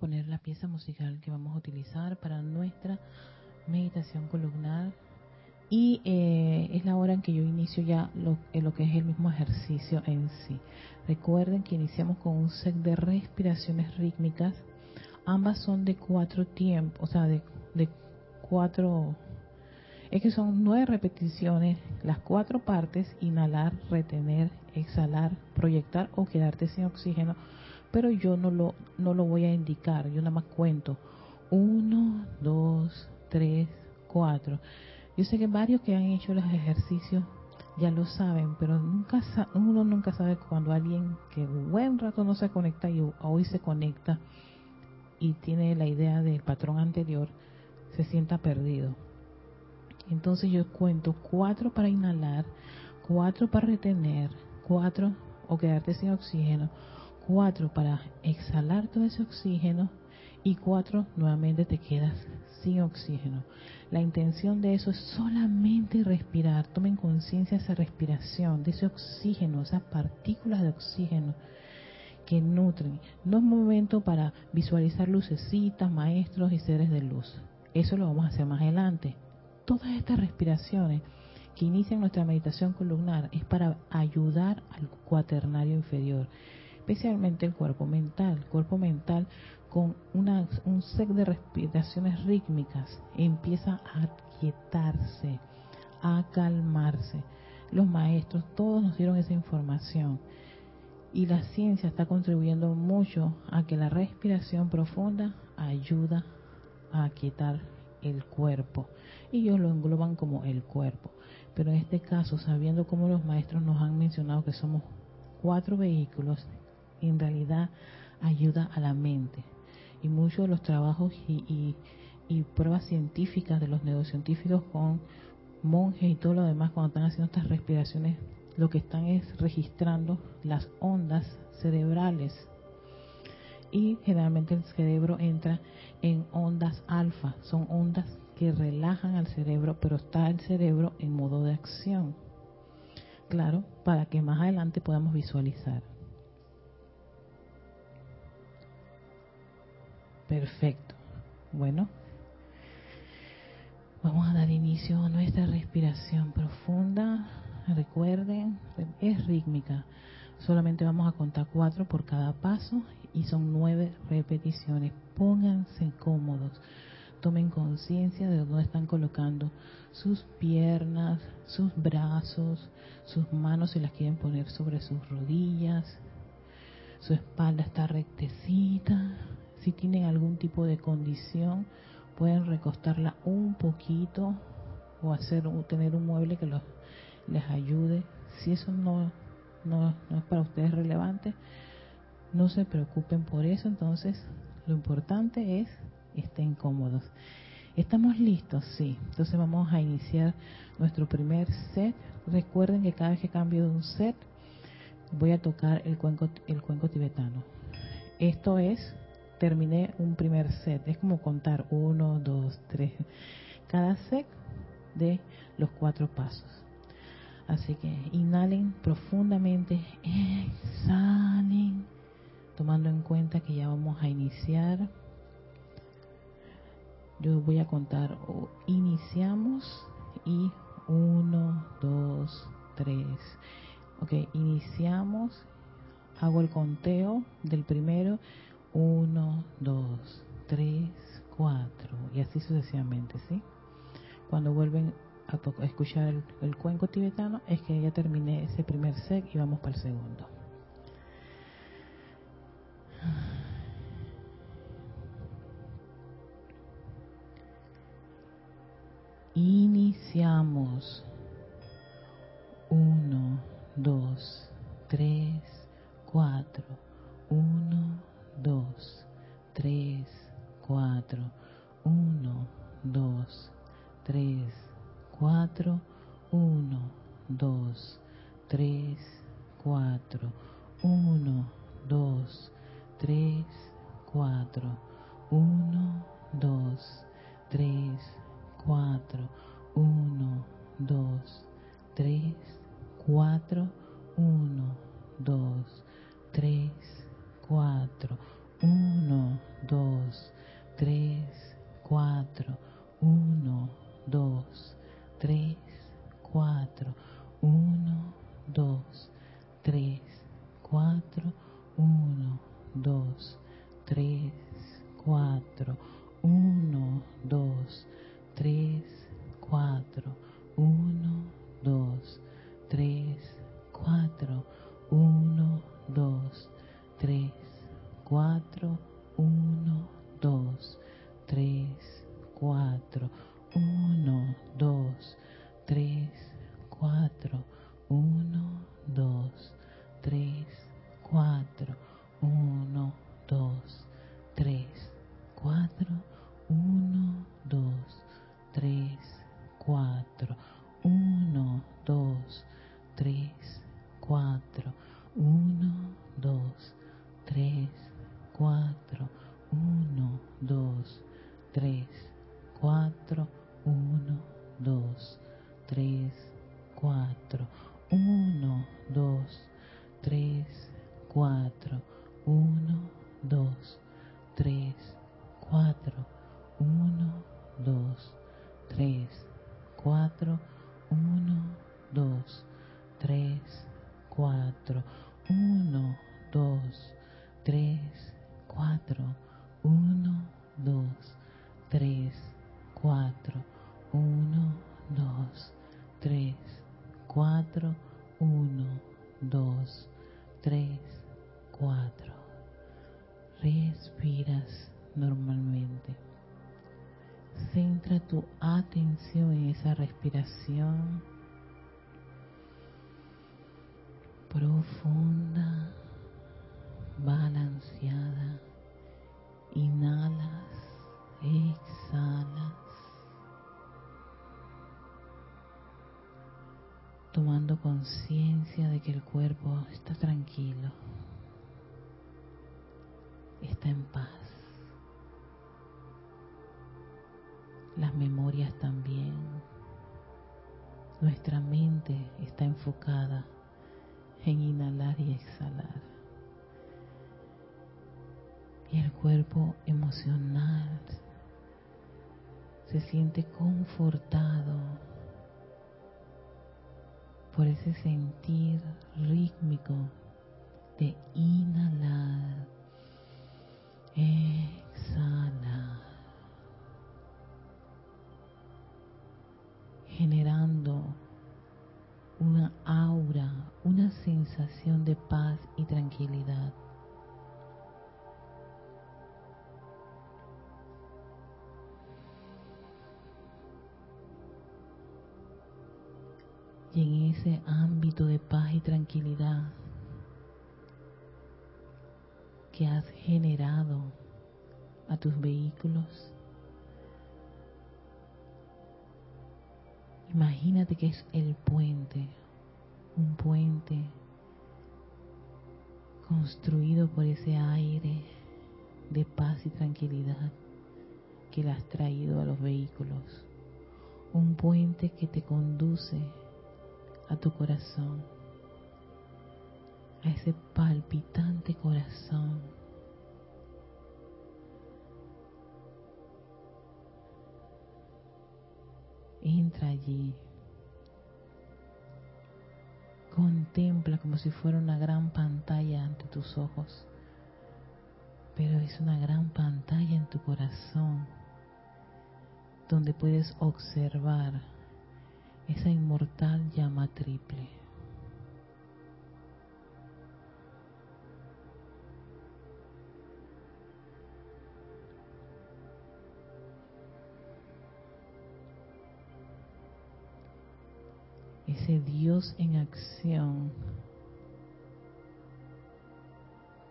poner la pieza musical que vamos a utilizar para nuestra meditación columnar. Y eh, es la hora en que yo inicio ya lo, lo, que es el mismo ejercicio en sí. Recuerden que iniciamos con un set de respiraciones rítmicas, ambas son de cuatro tiempos, o sea, de, de cuatro, es que son nueve repeticiones, las cuatro partes, inhalar, retener, exhalar, proyectar o quedarte sin oxígeno, pero yo no lo, no lo voy a indicar, yo nada más cuento. Uno, dos, tres, cuatro. Yo sé que varios que han hecho los ejercicios ya lo saben, pero nunca uno nunca sabe cuando alguien que buen rato no se conecta y hoy se conecta y tiene la idea del patrón anterior, se sienta perdido. Entonces yo cuento cuatro para inhalar, cuatro para retener, cuatro o quedarte sin oxígeno, cuatro para exhalar todo ese oxígeno y cuatro nuevamente te quedas sin oxígeno. La intención de eso es solamente respirar. Tomen conciencia de esa respiración, de ese oxígeno, esas partículas de oxígeno que nutren. No es momento para visualizar lucecitas, maestros y seres de luz. Eso lo vamos a hacer más adelante. Todas estas respiraciones que inician nuestra meditación columnar es para ayudar al cuaternario inferior, especialmente el cuerpo mental. Cuerpo mental con una, un set de respiraciones rítmicas empieza a aquietarse, a calmarse. Los maestros, todos nos dieron esa información. Y la ciencia está contribuyendo mucho a que la respiración profunda ayuda a aquietar el cuerpo. Y ellos lo engloban como el cuerpo. Pero en este caso, sabiendo cómo los maestros nos han mencionado que somos cuatro vehículos, en realidad ayuda a la mente y muchos de los trabajos y, pruebas científicas de los neurocientíficos con monjes y todo lo demás cuando están haciendo estas respiraciones lo que están es registrando las ondas cerebrales y generalmente el cerebro entra en ondas alfa, son ondas que relajan al cerebro, pero está el cerebro en modo de acción. Claro, para que más adelante podamos visualizar. Perfecto. Bueno, vamos a dar inicio a nuestra respiración profunda. Recuerden, es rítmica. Solamente vamos a contar cuatro por cada paso y son nueve repeticiones. Pónganse cómodos. Tomen conciencia de dónde están colocando sus piernas, sus brazos, sus manos si las quieren poner sobre sus rodillas. Su espalda está rectecita si tienen algún tipo de condición, pueden recostarla un poquito o hacer tener un mueble que los, les ayude. Si eso no, no, no es para ustedes relevante, no se preocupen por eso. Entonces, lo importante es estén cómodos. ¿Estamos listos? Sí. Entonces vamos a iniciar nuestro primer set. Recuerden que cada vez que cambio de un set, voy a tocar el cuenco, el cuenco tibetano. Esto es terminé un primer set. Es como contar uno, dos, tres. Cada set de los cuatro pasos. Así que inhalen profundamente, exhalen, tomando en cuenta que ya vamos a iniciar. Yo voy a contar, iniciamos y uno, dos, tres. Ok, iniciamos, hago el conteo del primero 1, 2, 3, 4 y así sucesivamente, ¿sí? Cuando vuelven a, escuchar el, cuenco tibetano es que ya terminé ese primer set y vamos para el segundo. Iniciamos. 1, 2, 3, 4. Confortado por ese sentir rítmico de inhalar, exhalar, generando una aura, una sensación de paz y tranquilidad. Y en ese ámbito de paz y tranquilidad que has generado a tus vehículos, imagínate que es el puente, un puente construido por ese aire de paz y tranquilidad que le has traído a los vehículos. Un puente que te conduce a tu corazón, a ese palpitante corazón. Entra allí. Contempla como si fuera una gran pantalla ante tus ojos, pero es una gran pantalla en tu corazón donde puedes observar esa inmortal llama triple. Ese Dios en acción,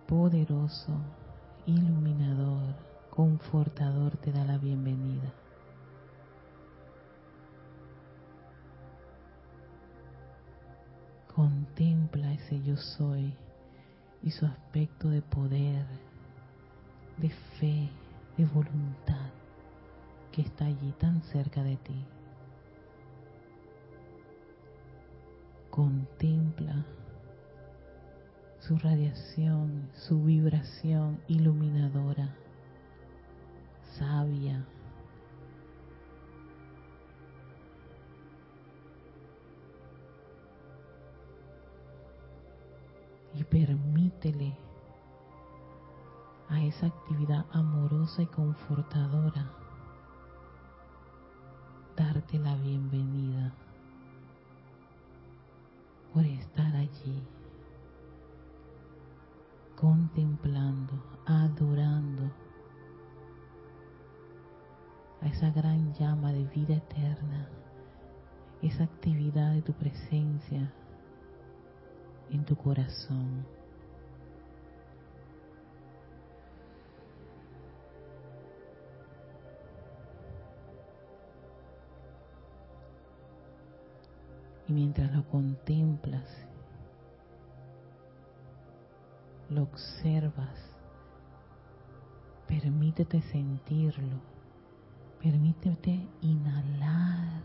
poderoso, iluminador, confortador, te da la bienvenida. Contempla ese yo soy y su aspecto de poder, de fe, de voluntad que está allí tan cerca de ti. Contempla su radiación, su vibración iluminadora, sabia, permítele a esa actividad amorosa y confortadora, darte la bienvenida por estar allí, contemplando, adorando a esa gran llama de vida eterna, esa actividad de tu presencia en tu corazón. Y mientras lo contemplas, lo observas, permítete sentirlo, permítete inhalar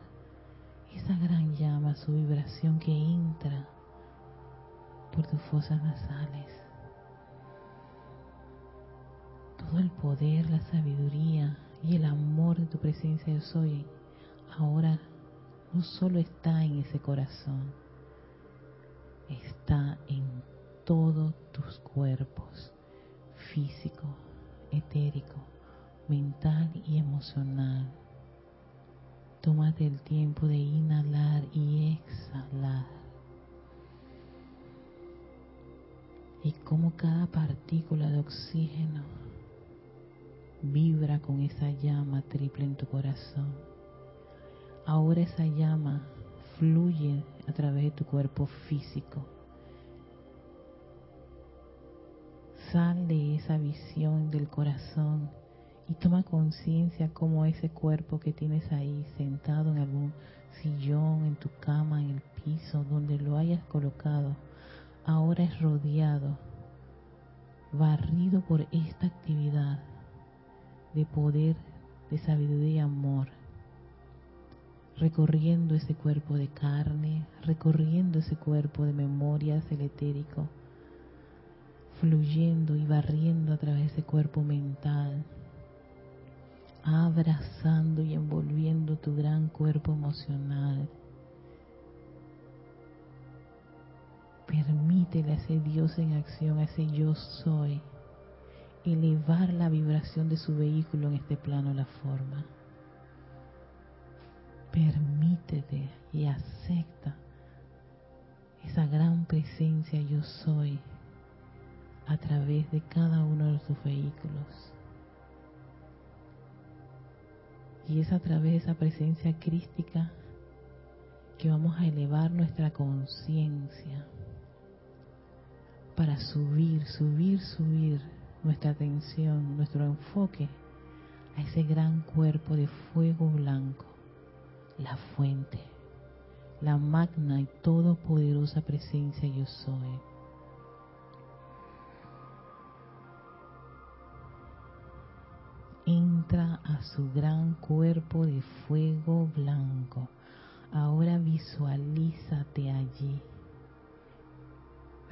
esa gran llama, su vibración que entra por tus fosas nasales. Todo el poder, la sabiduría y el amor de tu presencia yo soy ahora no solo está en ese corazón, está en todos tus cuerpos, físico, etérico, mental y emocional. Tómate el tiempo de inhalar y exhalar. Y como cada partícula de oxígeno vibra con esa llama triple en tu corazón Ahora esa llama fluye a través de tu cuerpo físico. Sal de esa visión del corazón y toma conciencia como ese cuerpo que tienes ahí sentado en algún sillón, en tu cama, en el piso, donde lo hayas colocado, ahora es rodeado, barrido por esta actividad de poder, de sabiduría y amor recorriendo ese cuerpo de carne, recorriendo ese cuerpo de memorias, el etérico, fluyendo y barriendo a través de ese cuerpo mental, abrazando y envolviendo tu gran cuerpo emocional. Permítele a ese Dios en acción, a ese yo soy, elevar la vibración de su vehículo en este plano, la forma permítete y acepta esa gran presencia yo soy a través de cada uno de tus vehículos. Y es a través de esa presencia crística que vamos a elevar nuestra conciencia para subir, subir, subir nuestra atención, nuestro enfoque a ese gran cuerpo de fuego blanco la fuente, la magna y todopoderosa presencia yo soy. Entra a su gran cuerpo de fuego blanco. Ahora visualízate allí,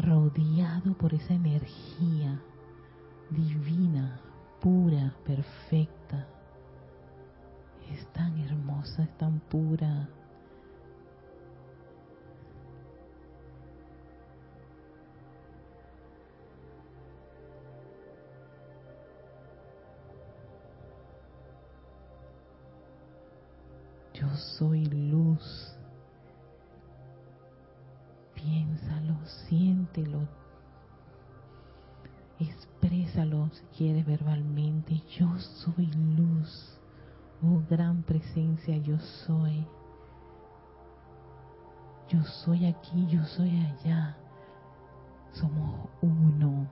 rodeado por esa energía divina, pura, perfecta es tan hermosa, es tan pura. Yo soy luz. Piénsalo, siéntelo, exprésalo si quieres verbalmente. Yo soy luz. Oh gran presencia, yo soy. Yo soy aquí, yo soy allá. Somos uno.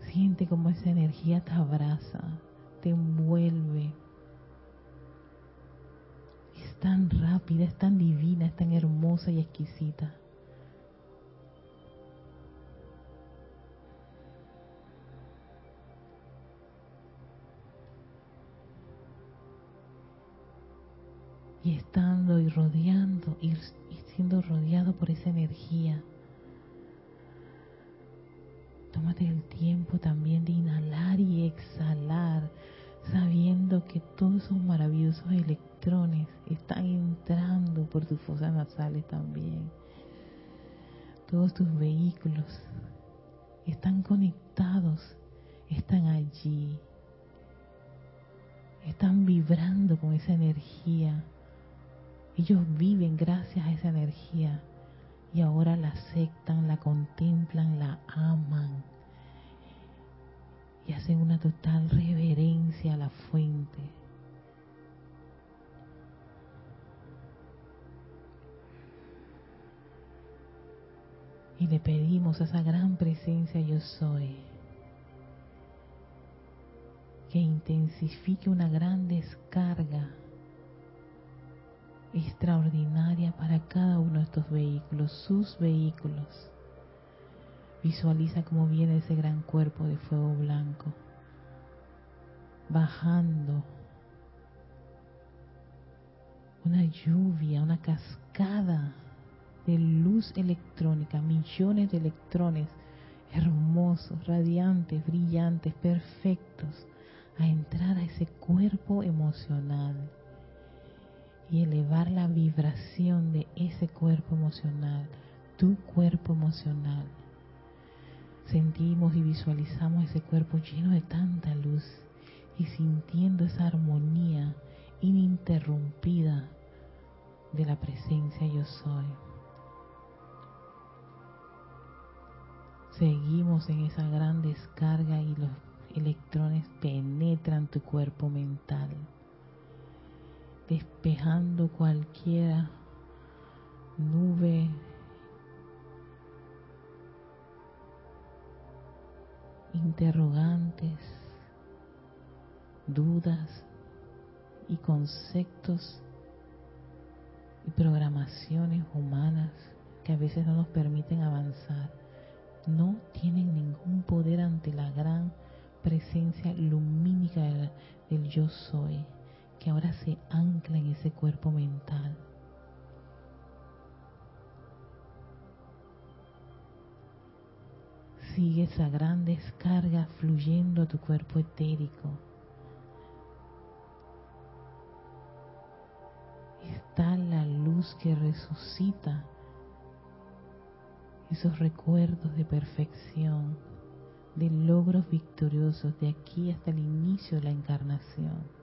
Siente como esa energía te abraza, te envuelve. Tan rápida, es tan divina, es tan hermosa y exquisita. y estando y rodeando y, siendo rodeado por esa energía. Tómate el tiempo también de inhalar y exhalar, sabiendo que todos esos maravillosos electrones están entrando por tus fosas nasales también. Todos tus vehículos están conectados están allí, están vibrando con esa energía. Ellos viven gracias a esa energía y ahora la aceptan, la contemplan, la aman y hacen una total reverencia a la fuente. Y le pedimos a esa gran presencia yo soy que intensifique una gran descarga extraordinaria para cada uno de estos vehículos, sus vehículos. Visualiza cómo viene ese gran cuerpo de fuego blanco, bajando una lluvia, una cascada de luz electrónica, millones de electrones hermosos, radiantes, brillantes, perfectos, a entrar a ese cuerpo emocional y elevar la vibración de ese cuerpo emocional, tu cuerpo emocional. Sentimos y visualizamos ese cuerpo lleno de tanta luz y sintiendo esa armonía ininterrumpida de la presencia yo soy. Seguimos en esa gran descarga y los electrones penetran tu cuerpo mental, despejando cualquiera nube interrogantes, dudas y conceptos y programaciones humanas que a veces no nos permiten avanzar, no tienen ningún poder ante la gran presencia lumínica del, yo soy, que ahora se ancla en ese cuerpo mental. Sigue esa gran descarga fluyendo a tu cuerpo etérico. Está la luz que resucita esos recuerdos de perfección de logros victoriosos de aquí hasta el inicio de la encarnación.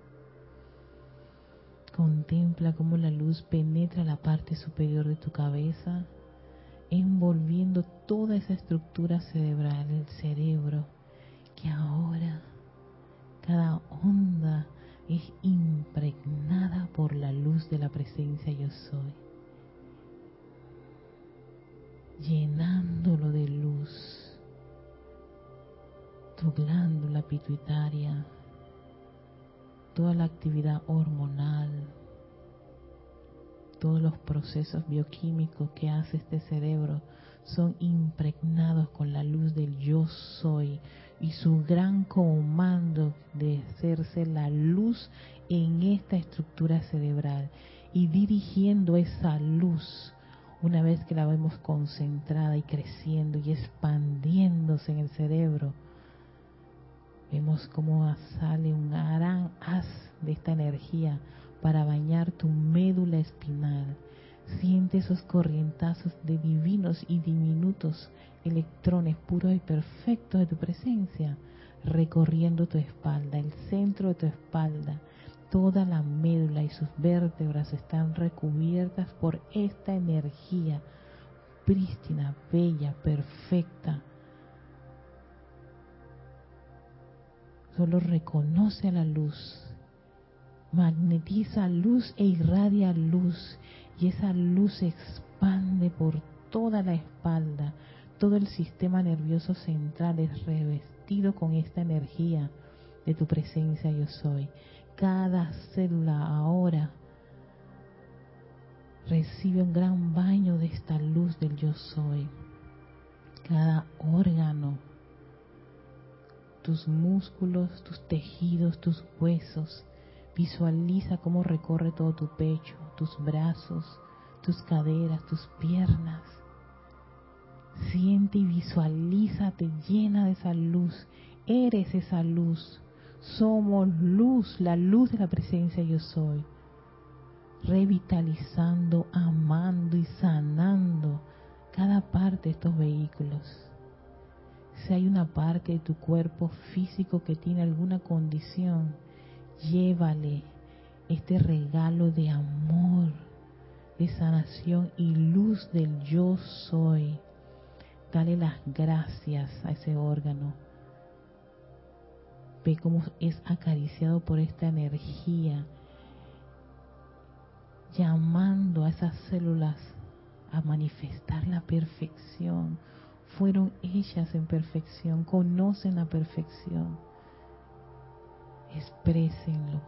Contempla cómo la luz penetra la parte superior de tu cabeza, envolviendo toda esa estructura cerebral, el cerebro, que ahora cada onda es impregnada por la luz de la presencia yo soy, llenándolo de luz tu glándula pituitaria, toda la actividad hormonal, todos los procesos bioquímicos que hace este cerebro son impregnados con la luz del yo soy y su gran comando de hacerse la luz en esta estructura cerebral y dirigiendo esa luz una vez que la vemos concentrada y creciendo y expandiéndose en el cerebro Vemos cómo sale un gran haz de esta energía para bañar tu médula espinal. Siente esos corrientazos de divinos y diminutos electrones puros y perfectos de tu presencia recorriendo tu espalda, el centro de tu espalda. Toda la médula y sus vértebras están recubiertas por esta energía prístina, bella, perfecta, solo reconoce a la luz, magnetiza luz e irradia luz y esa luz se expande por toda la espalda, todo el sistema nervioso central es revestido con esta energía de tu presencia yo soy. Cada célula ahora recibe un gran baño de esta luz del yo soy. Cada órgano tus músculos, tus tejidos, tus huesos. Visualiza cómo recorre todo tu pecho, tus brazos, tus caderas, tus piernas. Siente y visualízate llena de esa luz. Eres esa luz. Somos luz, la luz de la presencia yo soy. Revitalizando, amando y sanando cada parte de estos vehículos Si hay una parte de tu cuerpo físico que tiene alguna condición, llévale este regalo de amor, de sanación y luz del yo soy. Dale las gracias a ese órgano. Ve cómo es acariciado por esta energía, llamando a esas células a manifestar la perfección. Fueron ellas en perfección, conocen la perfección. Exprésenlo.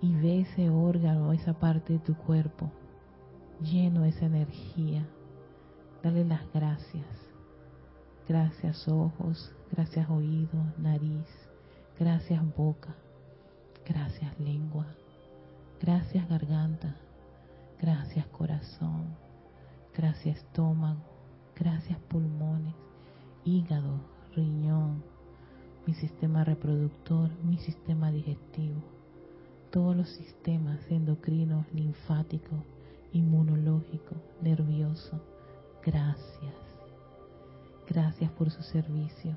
Y ve ese órgano, esa parte de tu cuerpo lleno de esa energía. Dale las gracias. Gracias ojos, gracias oído, nariz, gracias boca, gracias lengua, gracias garganta, Gracias corazón, gracias estómago, gracias pulmones, hígado, riñón, mi sistema reproductor, mi sistema digestivo, todos los sistemas endocrinos, linfáticos, inmunológico, nervioso. Gracias. Gracias por su servicio.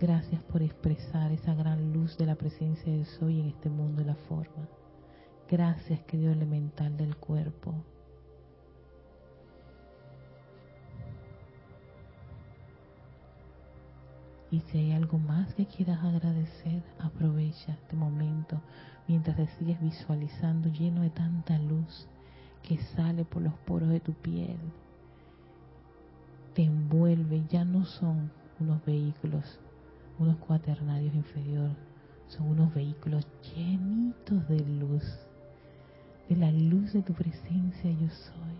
Gracias por expresar esa gran luz de la presencia del soy en este mundo de la forma. Gracias, querido elemental del cuerpo. Y si hay algo más que quieras agradecer, aprovecha este momento mientras te sigues visualizando lleno de tanta luz que sale por los poros de tu piel. Te envuelve, ya no son unos vehículos, unos cuaternarios inferiores, son unos vehículos llenitos de luz de la luz de tu presencia yo soy,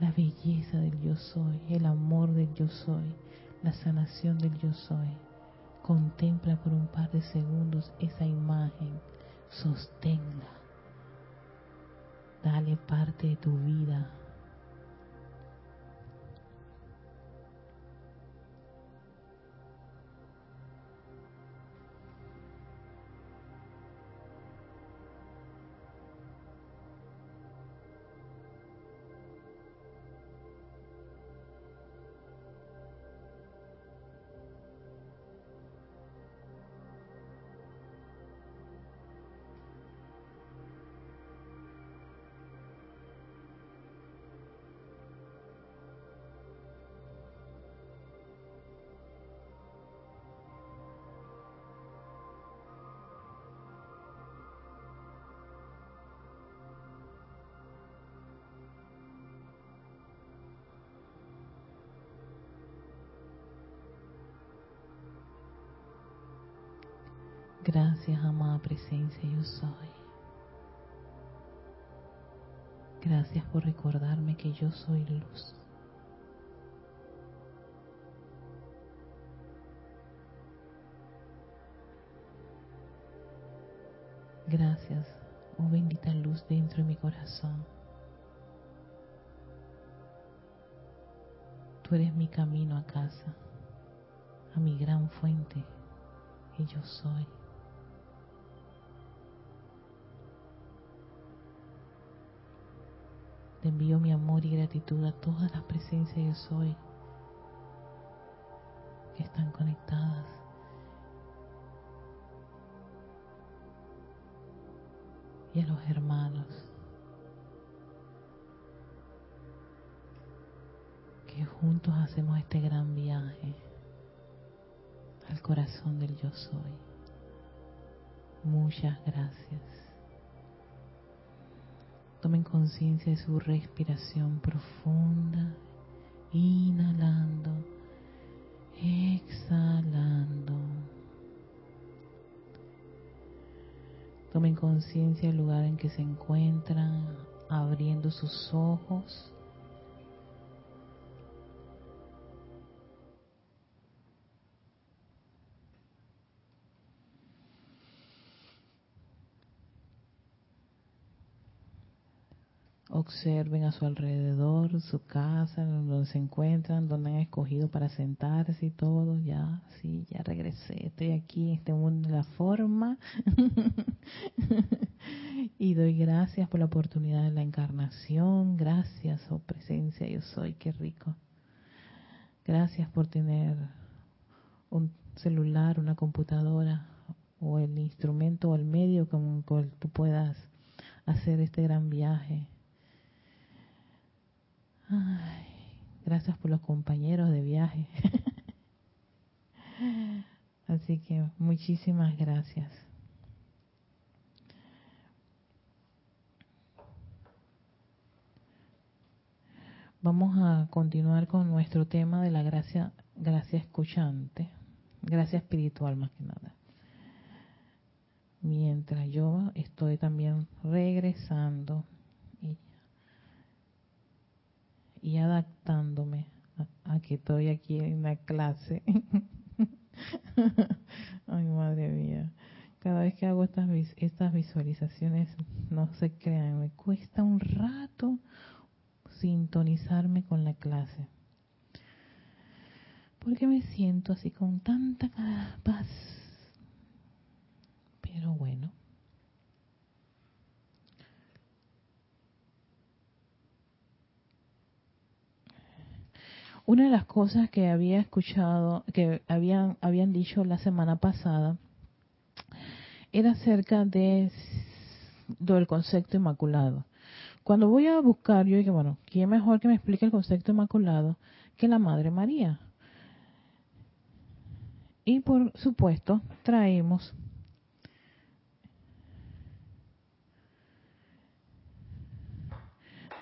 la belleza del yo soy, el amor del yo soy, la sanación del yo soy. Contempla por un par de segundos esa imagen, sosténla, dale parte de tu vida Gracias, amada presencia, yo soy. Gracias por recordarme que yo soy luz. Gracias, oh bendita luz dentro de mi corazón. Tú eres mi camino a casa, a mi gran fuente, que yo soy. Te envío mi amor y gratitud a todas las presencias yo soy que están conectadas. Y a los hermanos que juntos hacemos este gran viaje al corazón del yo soy. Muchas gracias. Tomen conciencia de su respiración profunda, inhalando, exhalando. Tomen conciencia del lugar en que se encuentran, abriendo sus ojos Observen a su alrededor, su casa, donde se encuentran, donde han escogido para sentarse y todo. Ya, sí, ya regresé. Estoy aquí en este mundo de la forma. y doy gracias por la oportunidad de la encarnación. Gracias, oh presencia, yo soy, qué rico. Gracias por tener un celular, una computadora o el instrumento o el medio con el cual tú puedas hacer este gran viaje. Ay, gracias por los compañeros de viaje. Así que muchísimas gracias. Vamos a continuar con nuestro tema de la gracia, gracia escuchante, gracia espiritual más que nada. Mientras yo estoy también regresando y, adaptándome a, que estoy aquí en la clase. Ay, madre mía. Cada vez que hago estas, estas visualizaciones, no se crean, me cuesta un rato sintonizarme con la clase. Porque me siento así con tanta paz. Pero bueno. Una de las cosas que había escuchado, que habían, habían dicho la semana pasada, era acerca de, del concepto inmaculado. Cuando voy a buscar, yo digo, bueno, ¿quién mejor que me explique el concepto inmaculado que la Madre María? Y por supuesto, traemos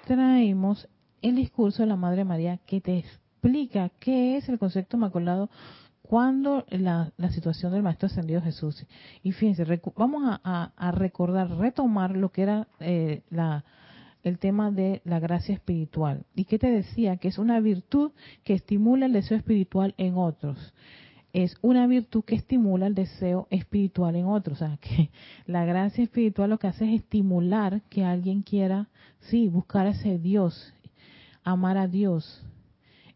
traemos el discurso de la Madre María que te explica qué es el concepto inmaculado cuando la, situación del Maestro Ascendido Jesús. Y fíjense, vamos a, recordar, retomar lo que era eh, la, el tema de la gracia espiritual. ¿Y qué te decía? Que es una virtud que estimula el deseo espiritual en otros. Es una virtud que estimula el deseo espiritual en otros. O sea, que la gracia espiritual lo que hace es estimular que alguien quiera, sí, buscar a ese Dios, amar a Dios,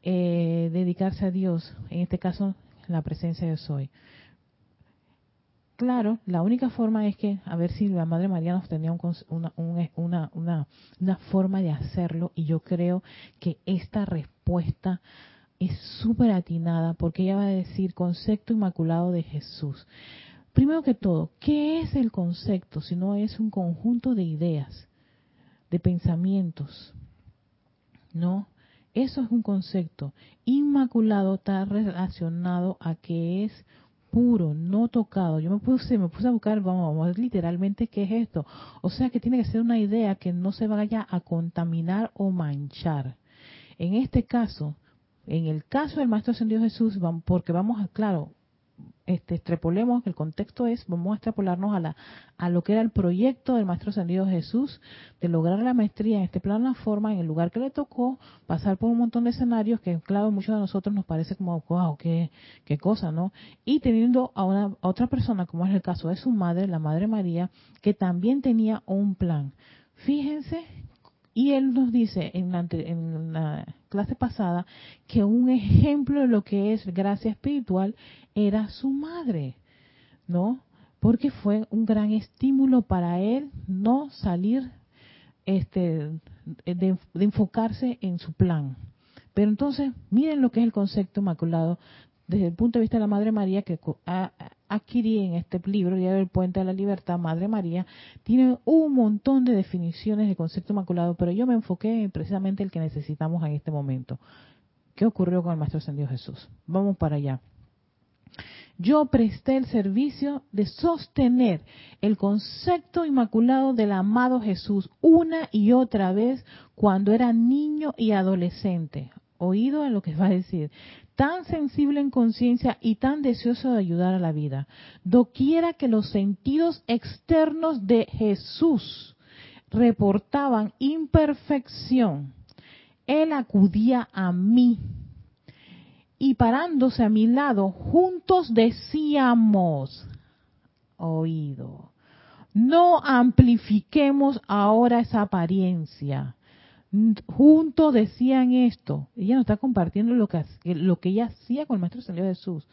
eh, dedicarse a Dios. En este caso, la presencia de soy. Claro, la única forma es que, a ver si la Madre María nos tenía una, una, una, una forma de hacerlo y yo creo que esta respuesta es súper atinada porque ella va a decir concepto inmaculado de Jesús. Primero que todo, ¿qué es el concepto si no es un conjunto de ideas, de pensamientos? ¿No? Eso es un concepto. Inmaculado está relacionado a que es puro, no tocado. Yo me puse, me puse a buscar, vamos, vamos, literalmente qué es esto. O sea que tiene que ser una idea que no se vaya a contaminar o manchar. En este caso, en el caso del Maestro Ascendido Jesús, porque vamos a, claro, este, extrapolemos, el contexto es, vamos a extrapolarnos a, la, a lo que era el proyecto del Maestro Ascendido Jesús, de lograr la maestría en este plano, la forma, en el lugar que le tocó, pasar por un montón de escenarios que, claro, muchos de nosotros nos parece como, wow, qué, qué cosa, ¿no? Y teniendo a, una, otra persona, como es el caso de su madre, la Madre María, que también tenía un plan. Fíjense y él nos dice en la, en la, clase pasada que un ejemplo de lo que es gracia espiritual era su madre, ¿no? Porque fue un gran estímulo para él no salir este, de, enfocarse en su plan. Pero entonces, miren lo que es el concepto inmaculado desde el punto de vista de la Madre María que adquirí en este libro, Día del Puente de la Libertad, Madre María, tiene un montón de definiciones de concepto inmaculado, pero yo me enfoqué en precisamente el que necesitamos en este momento. ¿Qué ocurrió con el Maestro Ascendido Jesús? Vamos para allá. Yo presté el servicio de sostener el concepto inmaculado del amado Jesús una y otra vez cuando era niño y adolescente. Oído a lo que va a decir tan sensible en conciencia y tan deseoso de ayudar a la vida. Doquiera que los sentidos externos de Jesús reportaban imperfección, Él acudía a mí y parándose a mi lado, juntos decíamos, oído, no amplifiquemos ahora esa apariencia juntos decían esto. Ella nos está compartiendo lo que, lo que ella hacía con el Maestro Señor Jesús.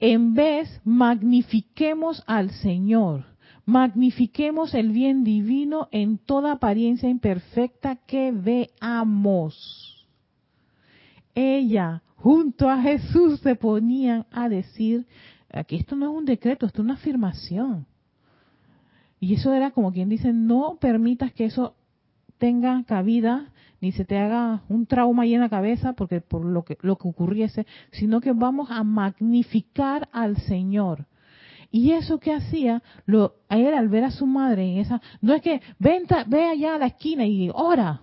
En vez, magnifiquemos al Señor. Magnifiquemos el bien divino en toda apariencia imperfecta que veamos. Ella, junto a Jesús se ponían a decir, aquí esto no es un decreto, esto es una afirmación. Y eso era como quien dice, no permitas que eso tenga cabida ni se te haga un trauma ahí en la cabeza porque por lo que lo que ocurriese, sino que vamos a magnificar al Señor. Y eso que hacía, lo, él al ver a su madre en esa, no es que venta, ve allá a la esquina y ora,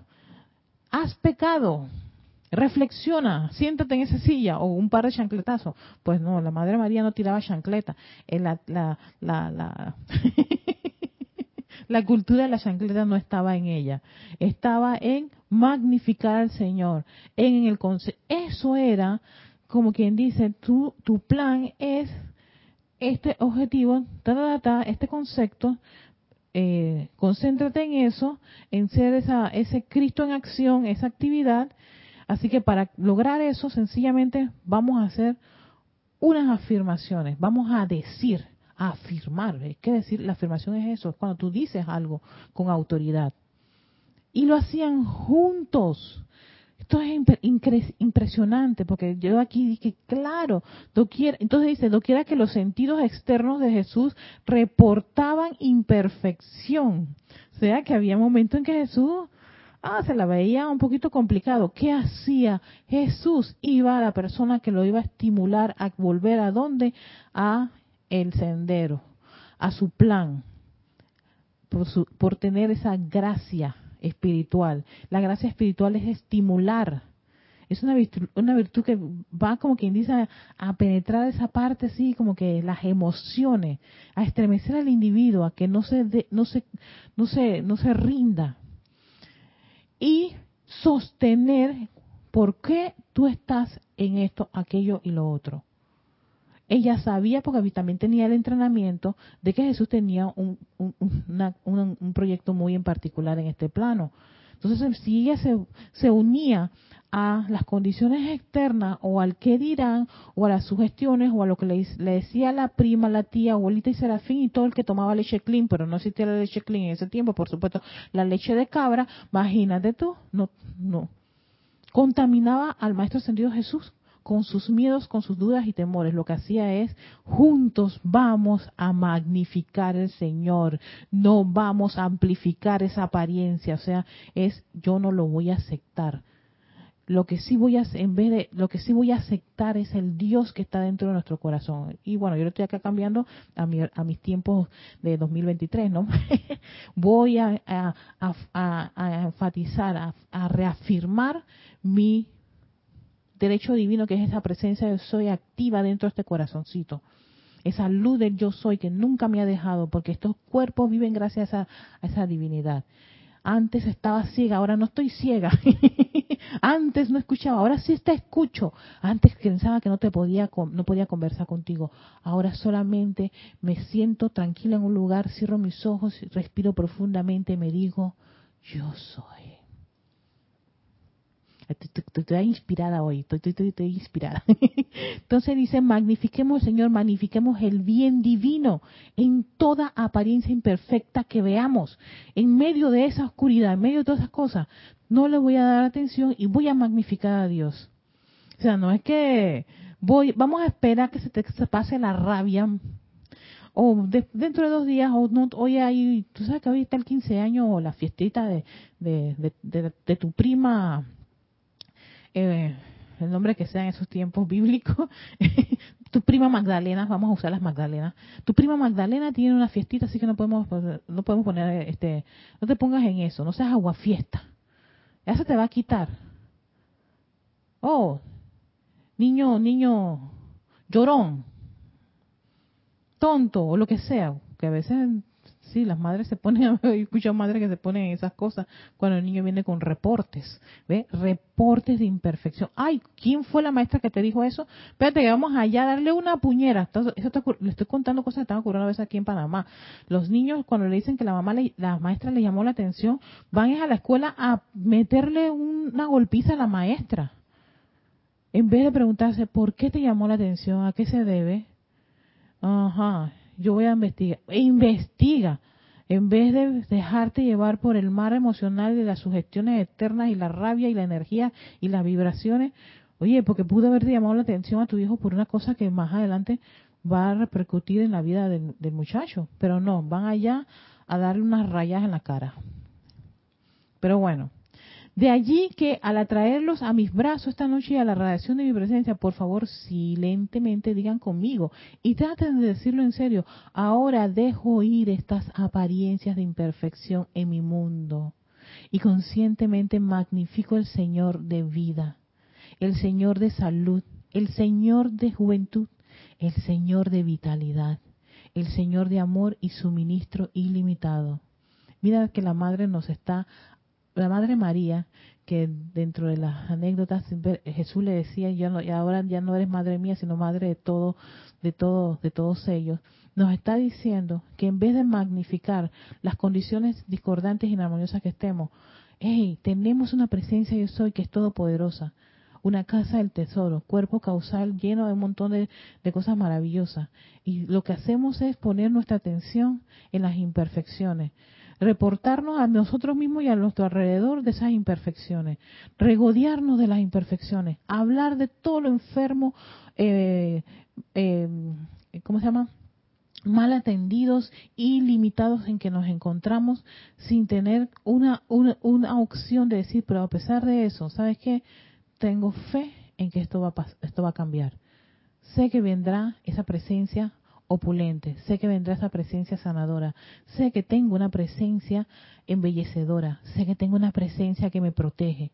has pecado, reflexiona, siéntate en esa silla o un par de chancletazos. Pues no, la Madre María no tiraba chancleta. En la, la, la, la la cultura de la chancleta no estaba en ella, estaba en magnificar al Señor, en el eso era como quien dice, tu, tu plan es este objetivo, este concepto, eh, concéntrate en eso, en ser esa, ese Cristo en acción, esa actividad. Así que para lograr eso, sencillamente vamos a hacer unas afirmaciones, vamos a decir, afirmar. Es que decir, la afirmación es eso, es cuando tú dices algo con autoridad. Y lo hacían juntos. Esto es impresionante porque yo aquí dije, claro, entonces dice, doquiera que los sentidos externos de Jesús reportaban imperfección. O sea, que había momentos en que Jesús ah, se la veía un poquito complicado. ¿Qué hacía? Jesús iba a la persona que lo iba a estimular a volver a dónde? A el sendero, a su plan, por, tener esa gracia espiritual. La gracia espiritual es estimular. Es una virtud, una virtud que va como quien dice a, penetrar esa parte así, como que las emociones, a estremecer al individuo, a que no se, no se, no se, no se rinda. Y sostener por qué tú estás en esto, aquello y lo otro ella sabía, porque también tenía el entrenamiento, de que Jesús tenía un, un, proyecto muy en particular en este plano. Entonces, si ella se, se, unía a las condiciones externas o al qué dirán o a las sugestiones o a lo que le, le, decía la prima, la tía, abuelita y serafín y todo el que tomaba leche clean, pero no existía la leche clean en ese tiempo, por supuesto, la leche de cabra, imagínate tú, no, no, contaminaba al Maestro Ascendido Jesús con sus miedos, con sus dudas y temores, lo que hacía es, juntos vamos a magnificar el Señor, no vamos a amplificar esa apariencia, o sea, es yo no lo voy a aceptar. Lo que sí voy a en vez de lo que sí voy a aceptar es el Dios que está dentro de nuestro corazón. Y bueno, yo lo estoy acá cambiando a, a mis tiempos de 2023, ¿no? voy a enfatizar, a reafirmar mi derecho divino que es esa presencia de soy activa dentro de este corazoncito. Esa luz del yo soy que nunca me ha dejado, porque estos cuerpos viven gracias a, esa divinidad. Antes estaba ciega, ahora no estoy ciega. Antes no escuchaba, ahora sí te escucho. Antes pensaba que no te podía no podía conversar contigo. Ahora solamente me siento tranquila en un lugar, cierro mis ojos, respiro profundamente y me digo, yo soy. Estoy, inspirada hoy, estoy, inspirada. Entonces dice, magnifiquemos, Señor, magnifiquemos el bien divino en toda apariencia imperfecta que veamos. En medio de esa oscuridad, en medio de todas esas cosas, no le voy a dar atención y voy a magnificar a Dios. O sea, no es que voy, vamos a esperar que se te pase la rabia o dentro de dos días, o no, hoy hay, tú sabes que hoy está el 15 años o la fiestita de, de, de tu prima eh, el nombre que sea en esos tiempos bíblicos, tu prima Magdalena, vamos a usar las Magdalenas, tu prima Magdalena tiene una fiestita, así que no podemos, no podemos poner, este, no te pongas en eso, no seas agua fiesta, ya se te va a quitar. Oh, niño, niño llorón, tonto o lo que sea, que a veces Sí, las madres se ponen, he escuchado madres que se ponen en esas cosas cuando el niño viene con reportes, ¿ve? Reportes de imperfección. Ay, ¿quién fue la maestra que te dijo eso? Espérate que vamos allá a darle una puñera. Eso le estoy contando cosas que están ocurriendo a veces aquí en Panamá. Los niños cuando le dicen que la mamá, la maestra le llamó la atención, van a la escuela a meterle una golpiza a la maestra. En vez de preguntarse, ¿por qué te llamó la atención? ¿A qué se debe? Ajá, yo voy a investigar. E investiga. En vez de dejarte llevar por el mar emocional de las sugestiones eternas y la rabia y la energía y las vibraciones, Oye, porque pudo haber llamado la atención a tu hijo por una cosa que más adelante va a repercutir en la vida del, del muchacho. Pero no, van allá a darle unas rayas en la cara. Pero bueno, de allí que al atraerlos a mis brazos esta noche y a la radiación de mi presencia, por favor, silentemente digan conmigo y traten de decirlo en serio. Ahora dejo ir estas apariencias de imperfección en mi mundo y conscientemente magnifico el Señor de vida, el Señor de salud, el Señor de juventud, el Señor de vitalidad, el Señor de amor y suministro ilimitado. Mira que la Madre nos está la Madre María, que dentro de las anécdotas Jesús le decía, ya no, ahora ya no eres madre mía, sino madre de todo, de todos, de todos ellos, nos está diciendo que en vez de magnificar las condiciones discordantes y inarmoniosas que estemos, hey, tenemos una presencia yo soy que es todopoderosa, una casa del tesoro, cuerpo causal lleno de un montón de, de, cosas maravillosas. Y lo que hacemos es poner nuestra atención en las imperfecciones reportarnos a nosotros mismos y a nuestro alrededor de esas imperfecciones, regodearnos de las imperfecciones, hablar de todo lo enfermo, eh, eh, ¿cómo se llama? mal atendidos y limitados en que nos encontramos sin tener una, una, una opción de decir, pero a pesar de eso, ¿sabes qué? Tengo fe en que esto va, esto va a cambiar. Sé que vendrá esa presencia opulente, sé que vendrá esa presencia sanadora, sé que tengo una presencia embellecedora, sé que tengo una presencia que me protege.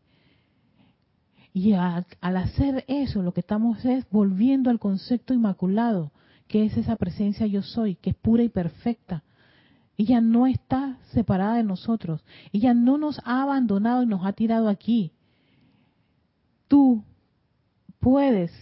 Y al, hacer eso, lo que estamos es volviendo al concepto inmaculado, que es esa presencia yo soy, que es pura y perfecta. Ella no está separada de nosotros. Ella no nos ha abandonado y nos ha tirado aquí. Tú puedes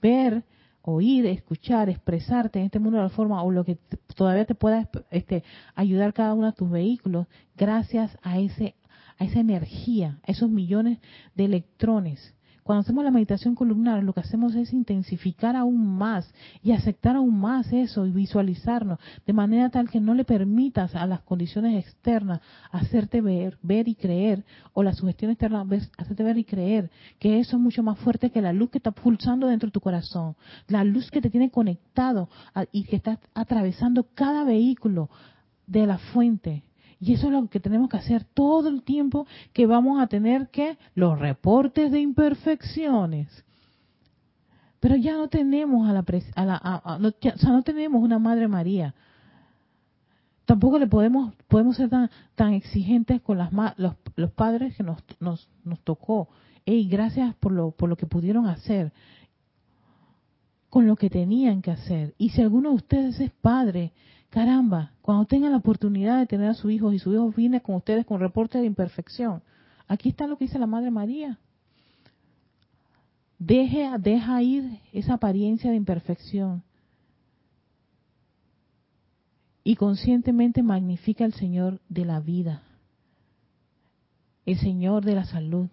ver oír, escuchar, expresarte en este mundo de la forma o lo que todavía te pueda este, ayudar cada uno de tus vehículos gracias a ese a esa energía, a esos millones de electrones cuando hacemos la meditación columnar, lo que hacemos es intensificar aún más y aceptar aún más eso y visualizarnos de manera tal que no le permitas a las condiciones externas hacerte ver, ver y creer, o la sugestión externa hacerte ver y creer que eso es mucho más fuerte que la luz que está pulsando dentro de tu corazón, la luz que te tiene conectado y que está atravesando cada vehículo de la fuente y eso es lo que tenemos que hacer todo el tiempo que vamos a tener que los reportes de imperfecciones. Pero ya no tenemos a la, a la no, o sea, no tenemos una Madre María. Tampoco le podemos podemos ser tan, tan exigentes con las los, los padres que nos, nos, nos tocó. Ey, gracias por lo por lo que pudieron hacer con lo que tenían que hacer. Y si alguno de ustedes es padre, Caramba, cuando tengan la oportunidad de tener a su hijo y su hijo viene con ustedes con reporte de imperfección, aquí está lo que dice la Madre María. Deje, deja ir esa apariencia de imperfección y conscientemente magnifica al Señor de la vida, el Señor de la salud,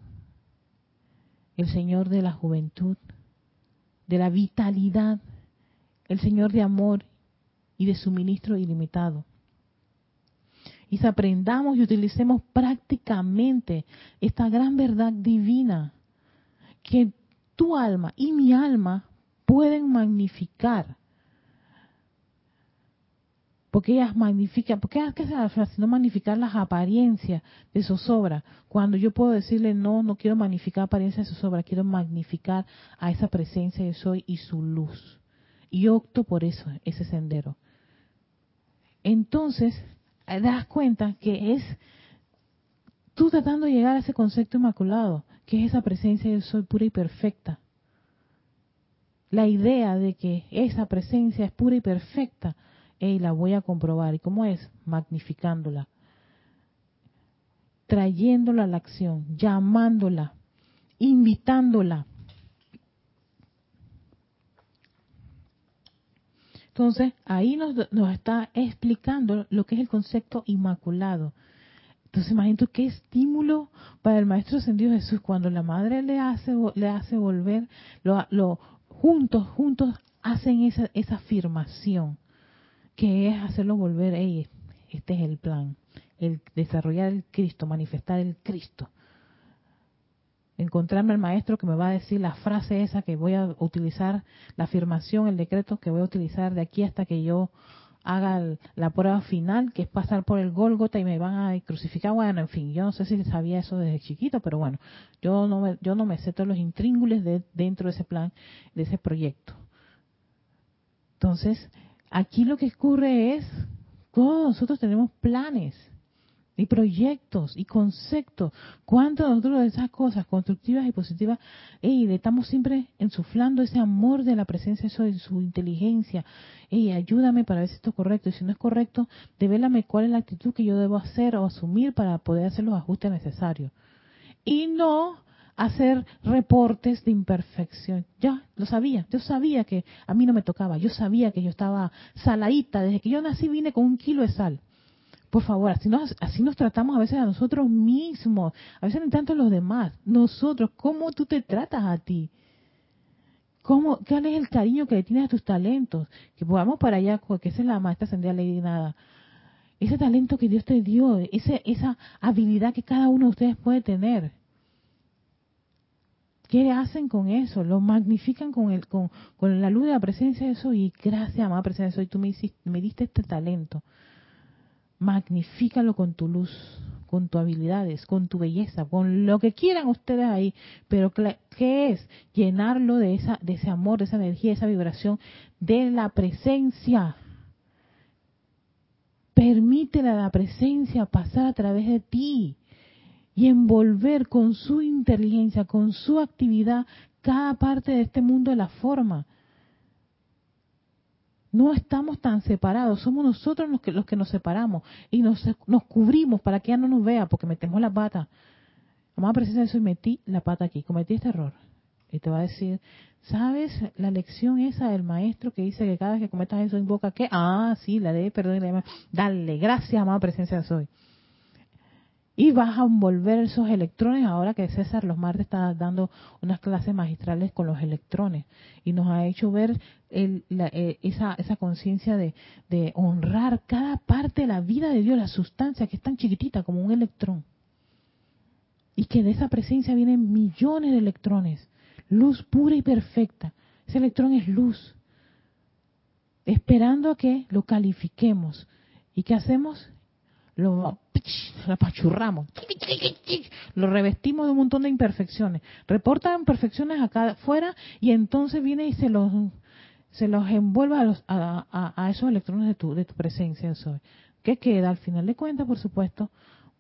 el Señor de la juventud, de la vitalidad, el Señor de amor y de suministro ilimitado. Y si aprendamos y utilicemos prácticamente esta gran verdad divina, que tu alma y mi alma pueden magnificar. Porque ellas magnifican, porque es que se no magnificar las apariencias de zozobra. Cuando yo puedo decirle, no, no quiero magnificar apariencias de zozobra, quiero magnificar a esa presencia de soy y su luz. Y opto por eso, ese sendero entonces eh, das cuenta que es tú tratando de llegar a ese concepto inmaculado, que es esa presencia de soy pura y perfecta. La idea de que esa presencia es pura y perfecta, y la voy a comprobar. ¿Y cómo es? Magnificándola, trayéndola a la acción, llamándola, invitándola. Entonces, ahí nos, está explicando lo que es el concepto inmaculado. Entonces, imagínate qué estímulo para el Maestro Ascendido Jesús cuando la Madre le hace, le hace volver, lo, juntos, juntos hacen esa, esa afirmación, que es hacerlo volver, este es el plan, el desarrollar el Cristo, manifestar el Cristo. Encontrarme al maestro que me va a decir la frase esa que voy a utilizar, la afirmación, el decreto que voy a utilizar de aquí hasta que yo haga la prueba final, que es pasar por el Gólgota y me van a crucificar. Bueno, en fin, yo no sé si sabía eso desde chiquito, pero bueno, yo no me, yo no me sé todos los intríngules de, dentro de ese plan, de ese proyecto. Entonces, aquí lo que ocurre es, todos nosotros tenemos planes y proyectos y conceptos. ¿Cuánto nosotros de esas cosas constructivas y positivas, y le estamos siempre ensuflando ese amor de la presencia eso de su inteligencia? y ayúdame para ver si esto es correcto. Y si no es correcto, devélame cuál es la actitud que yo debo hacer o asumir para poder hacer los ajustes necesarios. Y no hacer reportes de imperfección. Ya, lo sabía. Yo sabía que a mí no me tocaba. Yo sabía que yo estaba saladita. Desde que yo nací vine con un kilo de sal. Por favor, así nos, así nos tratamos a veces a nosotros mismos, a veces no tanto a los demás. Nosotros, ¿cómo tú te tratas a ti? ¿Cómo, ¿Cuál es el cariño que le tienes a tus talentos? Que podamos para allá, porque esa es la maestra Ascendida Lady Nada. Ese talento que Dios te dio, ese, esa habilidad que cada uno de ustedes puede tener. ¿Qué hacen con eso? Lo magnifican con, el, con, con la luz de la presencia de eso y gracias, amada presencia de eso, y tú me, hiciste, me diste este talento magnifícalo con tu luz, con tus habilidades, con tu belleza, con lo que quieran ustedes ahí, pero ¿qué es? Llenarlo de esa de ese amor, de esa energía, de esa vibración de la presencia. Permítele a la presencia pasar a través de ti y envolver con su inteligencia, con su actividad cada parte de este mundo de la forma no estamos tan separados, somos nosotros los que, los que nos separamos y nos, nos cubrimos para que ella no nos vea porque metemos la pata. Vamos a precisar eso y metí la pata aquí, cometí este error. Y te va a decir, ¿sabes la lección esa del maestro que dice que cada vez que cometas eso invoca que? Ah, sí, la de perdón, dale, gracias, amada presencia soy y vas a envolver esos electrones ahora que César los martes está dando unas clases magistrales con los electrones y nos ha hecho ver eh, esa, esa conciencia de, de honrar cada parte de la vida de Dios, la sustancia que es tan chiquitita como un electrón. Y que de esa presencia vienen millones de electrones, luz pura y perfecta. Ese electrón es luz, esperando a que lo califiquemos. ¿Y qué hacemos? Lo apachurramos, lo revestimos de un montón de imperfecciones, reporta imperfecciones acá afuera y entonces viene y se los se los envuelve a, a, esos electrones de tu, de tu presencia soy. ¿Qué queda? Al final de cuentas, por supuesto,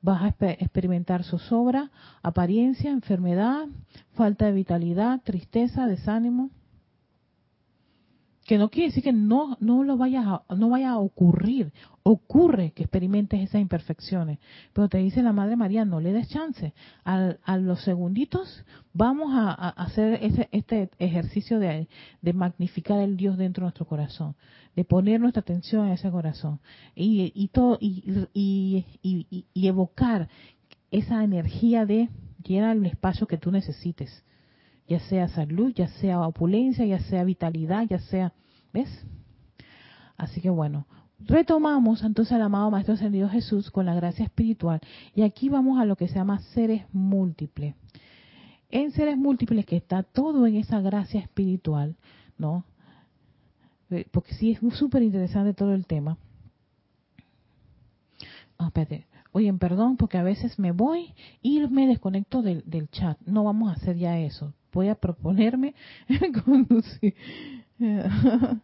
vas a experimentar zozobra, apariencia, enfermedad, falta de vitalidad, tristeza, desánimo, que no quiere decir que no no lo vaya a, no vaya a ocurrir. Ocurre que experimentes esas imperfecciones. Pero te dice la madre María no le des chance. A los segunditos vamos a, hacer ese, este ejercicio de, magnificar el Dios dentro de nuestro corazón de poner nuestra atención en ese corazón. Y, y todo y, y evocar esa energía de llenar el espacio que tú necesites ya sea salud, ya sea opulencia, ya sea vitalidad, ya sea, ¿ves? Así que bueno, retomamos entonces al amado Maestro Ascendido Jesús con la gracia espiritual y aquí vamos a lo que se llama seres múltiples. En seres múltiples que está todo en esa gracia espiritual, ¿no? Eh, porque sí es súper interesante todo el tema. Ah, espérate. Oye, perdón, porque a veces me voy y me desconecto del, del chat. No vamos a hacer ya eso voy a proponerme conducir.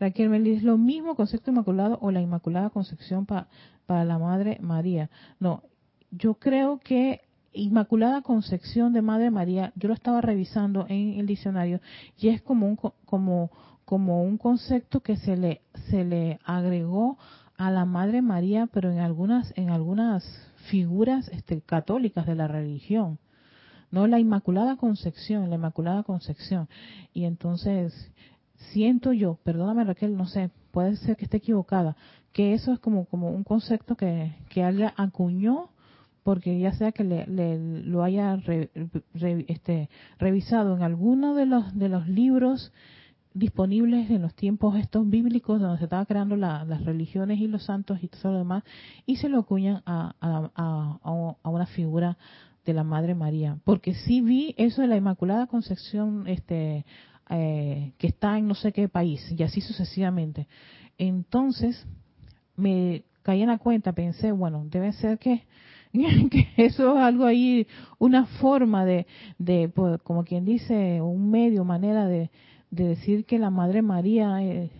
Raquel me dice lo mismo concepto inmaculado o la inmaculada concepción para la Madre María. No, yo creo que Inmaculada Concepción de Madre María, yo lo estaba revisando en el diccionario y es como un como como un concepto que se le se le agregó a la Madre María, pero en algunas en algunas figuras este, católicas de la religión no la Inmaculada Concepción, la Inmaculada Concepción. Y entonces siento yo, perdóname Raquel, no sé, puede ser que esté equivocada, que eso es como, como un concepto que, que alguien acuñó porque ya sea que le, lo haya este, revisado en alguno de los de los libros disponibles en los tiempos estos bíblicos donde se estaba creando las religiones y los santos y todo lo demás y se lo acuñan a, a, a, a una figura de la Madre María, porque sí vi eso de la Inmaculada Concepción, este, eh, que está en no sé qué país, y así sucesivamente. Entonces, me caí en la cuenta, pensé, bueno, debe ser que, eso es algo ahí, una forma de, de pues, como quien dice, un medio, manera de, de decir que la Madre María eh,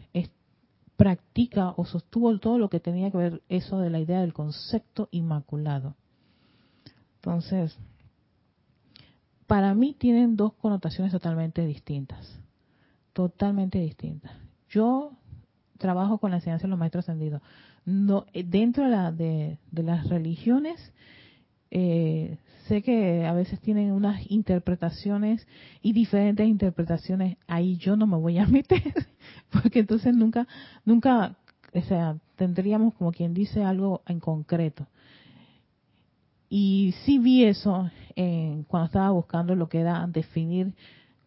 practica o sostuvo todo lo que tenía que ver eso de la idea del concepto inmaculado. Entonces, para mí tienen dos connotaciones totalmente distintas, totalmente distintas. Yo trabajo con la enseñanza de los maestros ascendidos. No, eh, dentro de, la, de, las religiones, eh, sé que a veces tienen unas interpretaciones y diferentes interpretaciones. Ahí yo no me voy a meter, porque entonces nunca, nunca, o sea, tendríamos como quien dice algo en concreto. Y sí vi eso cuando estaba buscando lo que era definir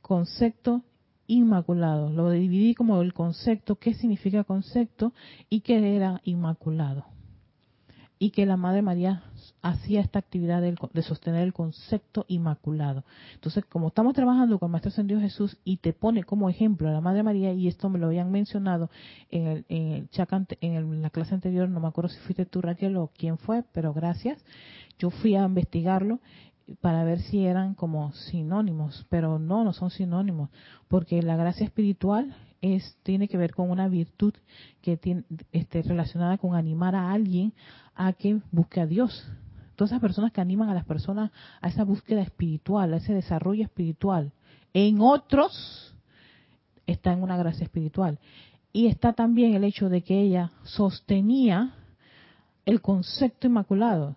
concepto inmaculado. Lo dividí como el concepto, qué significa concepto y qué era inmaculado. Y que la Madre María hacía esta actividad de, sostener el concepto inmaculado. Entonces, como estamos trabajando con el Maestro Ascendido Jesús y te pone como ejemplo a la Madre María, y esto me lo habían mencionado en, el, en, en la clase anterior, no me acuerdo si fuiste tú Raquel o quién fue, pero gracias. Yo fui a investigarlo para ver si eran como sinónimos, pero no, no son sinónimos, porque la gracia espiritual es tiene que ver con una virtud que tiene este, relacionada con animar a alguien a que busque a Dios. Todas esas personas que animan a las personas a esa búsqueda espiritual, a ese desarrollo espiritual, en otros está en una gracia espiritual. Y está también el hecho de que ella sostenía el concepto inmaculado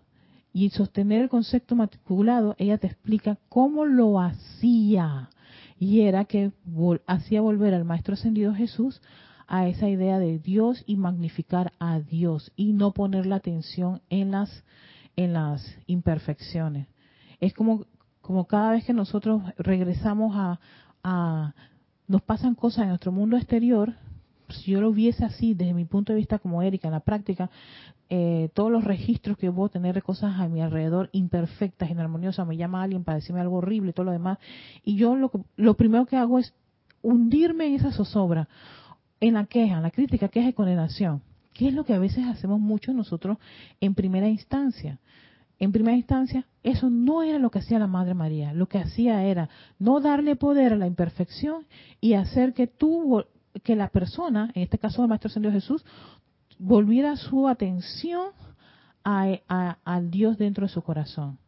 y sostener el concepto matriculado, ella te explica cómo lo hacía. Y era que hacía volver al Maestro Ascendido Jesús a esa idea de Dios y magnificar a Dios y no poner la atención en las, en las imperfecciones. Es como, como cada vez que nosotros regresamos a, nos pasan cosas en nuestro mundo exterior, si yo lo viese así desde mi punto de vista como Erika en la práctica, eh, todos los registros que puedo tener de cosas a mi alrededor imperfectas, inarmoniosas, me llama alguien para decirme algo horrible y todo lo demás, y yo lo, lo primero que hago es hundirme en esa zozobra, en la queja, en la crítica, queja y condenación, que es lo que a veces hacemos mucho nosotros en primera instancia. En primera instancia, eso no era lo que hacía la Madre María. Lo que hacía era no darle poder a la imperfección y hacer que tú que la persona, en este caso el Maestro Ascendido Jesús, volviera su atención al Dios dentro de su corazón.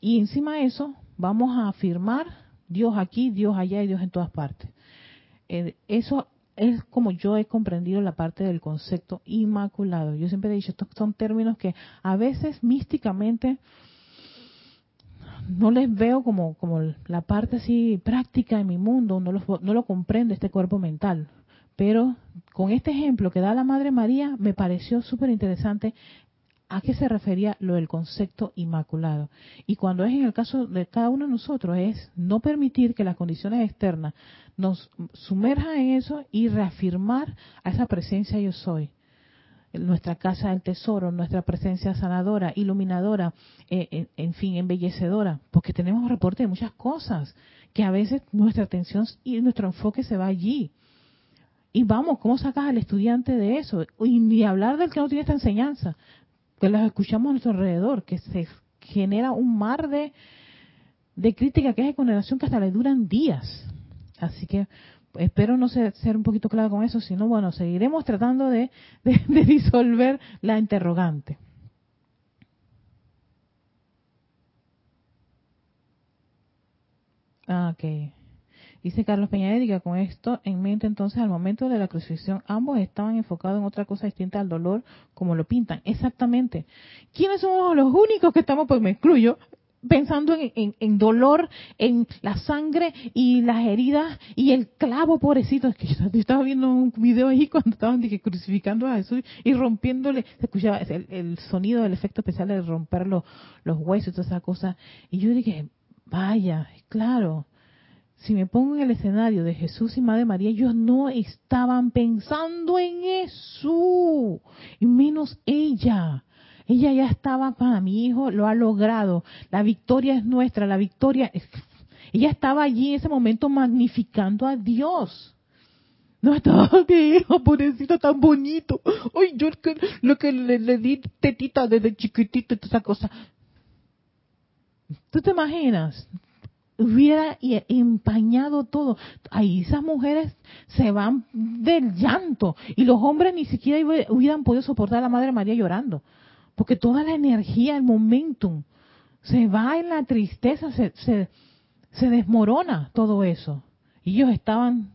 Y encima de eso, vamos a afirmar Dios aquí, Dios allá y Dios en todas partes. Eh, eso es como yo he comprendido la parte del concepto inmaculado. Yo siempre he dicho, estos son términos que a veces místicamente no les veo como, como la parte así práctica de mi mundo, no, no lo comprende este cuerpo mental. Pero con este ejemplo que da la Madre María, me pareció súper interesante a qué se refería lo del concepto inmaculado. Y cuando es en el caso de cada uno de nosotros, es no permitir que las condiciones externas nos sumerjan en eso y reafirmar a esa presencia yo soy nuestra casa del tesoro, nuestra presencia sanadora, iluminadora, eh, en, fin, embellecedora, porque tenemos reporte de muchas cosas que a veces nuestra atención y nuestro enfoque se va allí. Y vamos, ¿cómo sacas al estudiante de eso? Y ni hablar del que no tiene esta enseñanza, que las escuchamos a nuestro alrededor, que se genera un mar de, de crítica, que es de condenación que hasta le duran días. Así que espero no ser, ser, un poquito claro con eso, sino bueno, seguiremos tratando de, disolver la interrogante. Ah, ok. Dice Carlos Peña con esto en mente entonces al momento de la crucifixión ambos estaban enfocados en otra cosa distinta al dolor como lo pintan. Exactamente. ¿Quiénes somos los únicos que estamos, pues me incluyo, pensando en, dolor, en la sangre y las heridas y el clavo, pobrecito. Es que yo estaba viendo un video ahí cuando estaban crucificando a Jesús y rompiéndole, se escuchaba el, sonido del efecto especial de romper los, los huesos y todas esas cosas. Y yo dije, vaya, claro, si me pongo en el escenario de Jesús y Madre María, ellos no estaban pensando en eso, y menos ella. ella ya estaba para mi hijo, lo ha logrado, la victoria es nuestra, la victoria, ella estaba allí en ese momento magnificando a Dios. No estaba, mi hijo, pobrecito, tan bonito. Ay, yo lo que le, di tetita desde chiquitito toda esa cosa. ¿Tú te imaginas? Hubiera empañado todo. Ahí esas mujeres se van del llanto y los hombres ni siquiera hubieran podido soportar a la Madre María llorando. Porque toda la energía, el momentum, se va en la tristeza, se, se, se desmorona todo eso. Y ellos estaban,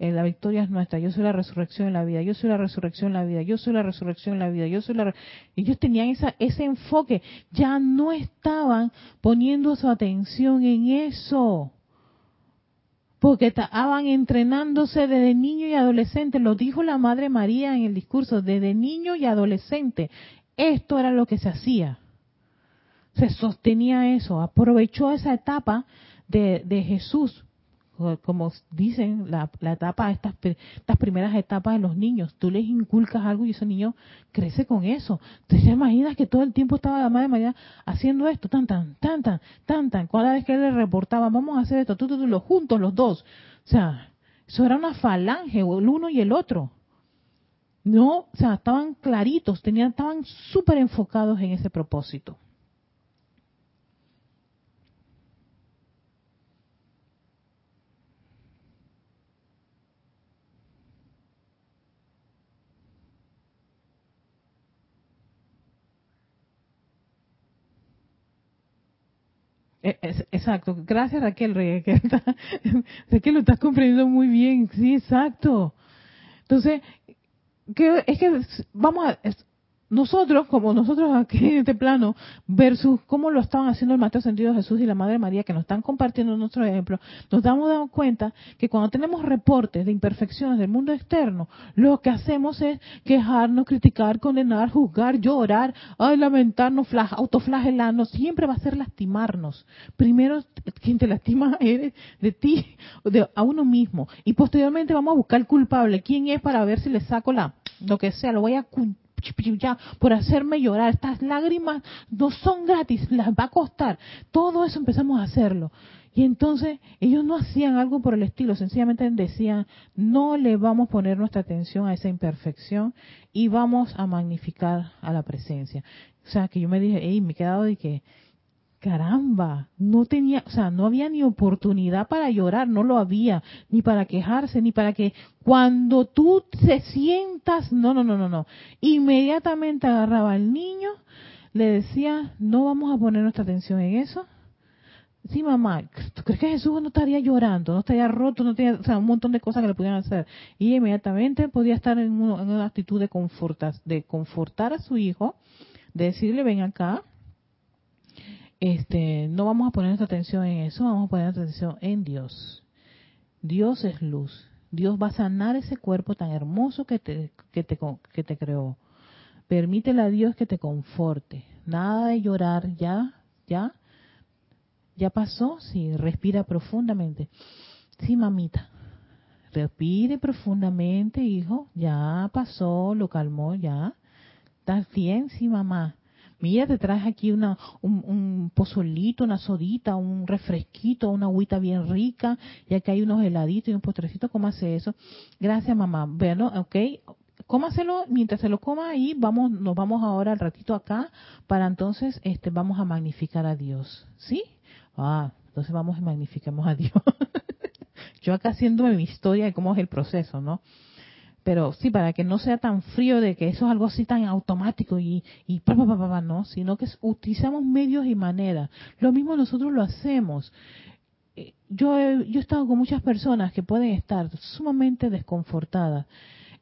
eh, la victoria es nuestra, yo soy la resurrección en la vida, yo soy la resurrección en la vida, yo soy la resurrección en la vida, yo soy la... Ellos tenían esa, ese enfoque, ya no estaban poniendo su atención en eso, porque estaban entrenándose desde niño y adolescente, lo dijo la Madre María en el discurso, desde niño y adolescente, esto era lo que se hacía. Se sostenía eso, aprovechó esa etapa de, de Jesús como dicen, la, etapa, estas, estas primeras etapas de los niños, tú les inculcas algo y ese niño crece con eso. ¿Te imaginas que todo el tiempo estaba la madre María haciendo esto, tan, tan, tan, tan, tan, tan? Cada vez que él le reportaba, vamos a hacer esto, tú, tú, tú, los juntos, los dos. O sea, eso era una falange, el uno y el otro. No, o sea, estaban claritos, tenían, estaban súper enfocados en ese propósito. Exacto, gracias Raquel que sé que lo estás comprendiendo muy bien, sí, exacto. Entonces, que, es que vamos a, nosotros, como nosotros aquí en este plano, versus cómo lo estaban haciendo el Maestro Sentido Jesús y la Madre María, que nos están compartiendo nuestro ejemplo, nos damos cuenta que cuando tenemos reportes de imperfecciones del mundo externo, lo que hacemos es quejarnos, criticar, condenar, juzgar, llorar, ay, lamentarnos, autoflagelarnos, siempre va a ser lastimarnos. Primero, quien te lastima eres de ti, de, a uno mismo, y posteriormente vamos a buscar culpable, quién es para ver si le saco la, lo que sea, lo voy a ya por hacerme llorar. Estas lágrimas no son gratis, las va a costar. Todo eso empezamos a hacerlo. Y entonces ellos no hacían algo por el estilo, sencillamente decían, no le vamos a poner nuestra atención a esa imperfección y vamos a magnificar a la presencia. O sea, que yo me dije, hey, me he quedado de que, caramba, no tenía, o sea, no había ni oportunidad para llorar, no lo había, ni para quejarse, ni para que cuando tú te sientas, no, no, no, no, no, inmediatamente agarraba al niño, le decía, no vamos a poner nuestra atención en eso. Sí, mamá, ¿tú crees que Jesús no estaría llorando, no estaría roto, no tenía, o sea, un montón de cosas que le pudieran hacer? Y inmediatamente podía estar en, en una actitud de confortar, de confortar a su hijo, de decirle, ven acá, este, no vamos a poner nuestra atención en eso, vamos a poner nuestra atención en Dios. Dios es luz. Dios va a sanar ese cuerpo tan hermoso que te, que te, que te creó. Permítele a Dios que te conforte. Nada de llorar, ya, ya, ya pasó. Sí, respira profundamente. Sí, mamita. Respire profundamente, hijo. Ya pasó, lo calmó, ya. ¿Estás bien? Sí, mamá mira, te traes aquí una, un, pozolito, una sodita, un refresquito, una agüita bien rica, y aquí hay unos heladitos y un postrecito, ¿cómo hace eso? Gracias, mamá. Bueno, ok, cómaselo, mientras se lo coma ahí, vamos, nos vamos ahora al ratito acá, para entonces, este, vamos a magnificar a Dios, ¿sí? Ah, entonces vamos y magnificamos a Dios. Yo acá haciéndome mi historia de cómo es el proceso, ¿no? Pero sí, para que no sea tan frío de que eso es algo así tan automático y, y pa, pa, pa, no, sino que utilizamos medios y maneras. Lo mismo nosotros lo hacemos. Eh, yo he, yo he estado con muchas personas que pueden estar sumamente desconfortadas,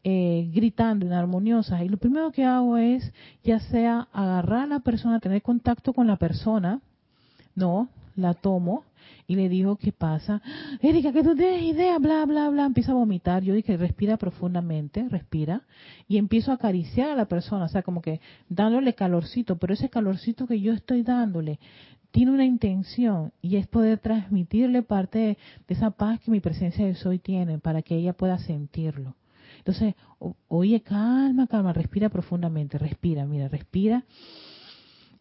eh, gritando, inarmoniosas, y lo primero que hago es, ya sea agarrar a la persona, tener contacto con la persona, no, la tomo, y le dijo, ¿qué pasa? Erika, que tú tienes idea, bla, bla, bla. Empieza a vomitar. Yo dije, respira profundamente, respira. Y empiezo a acariciar a la persona, o sea, como que dándole calorcito, pero ese calorcito que yo estoy dándole tiene una intención y es poder transmitirle parte de, esa paz que mi presencia de soy tiene para que ella pueda sentirlo. Entonces, oye, calma, calma, respira profundamente, respira, mira, respira.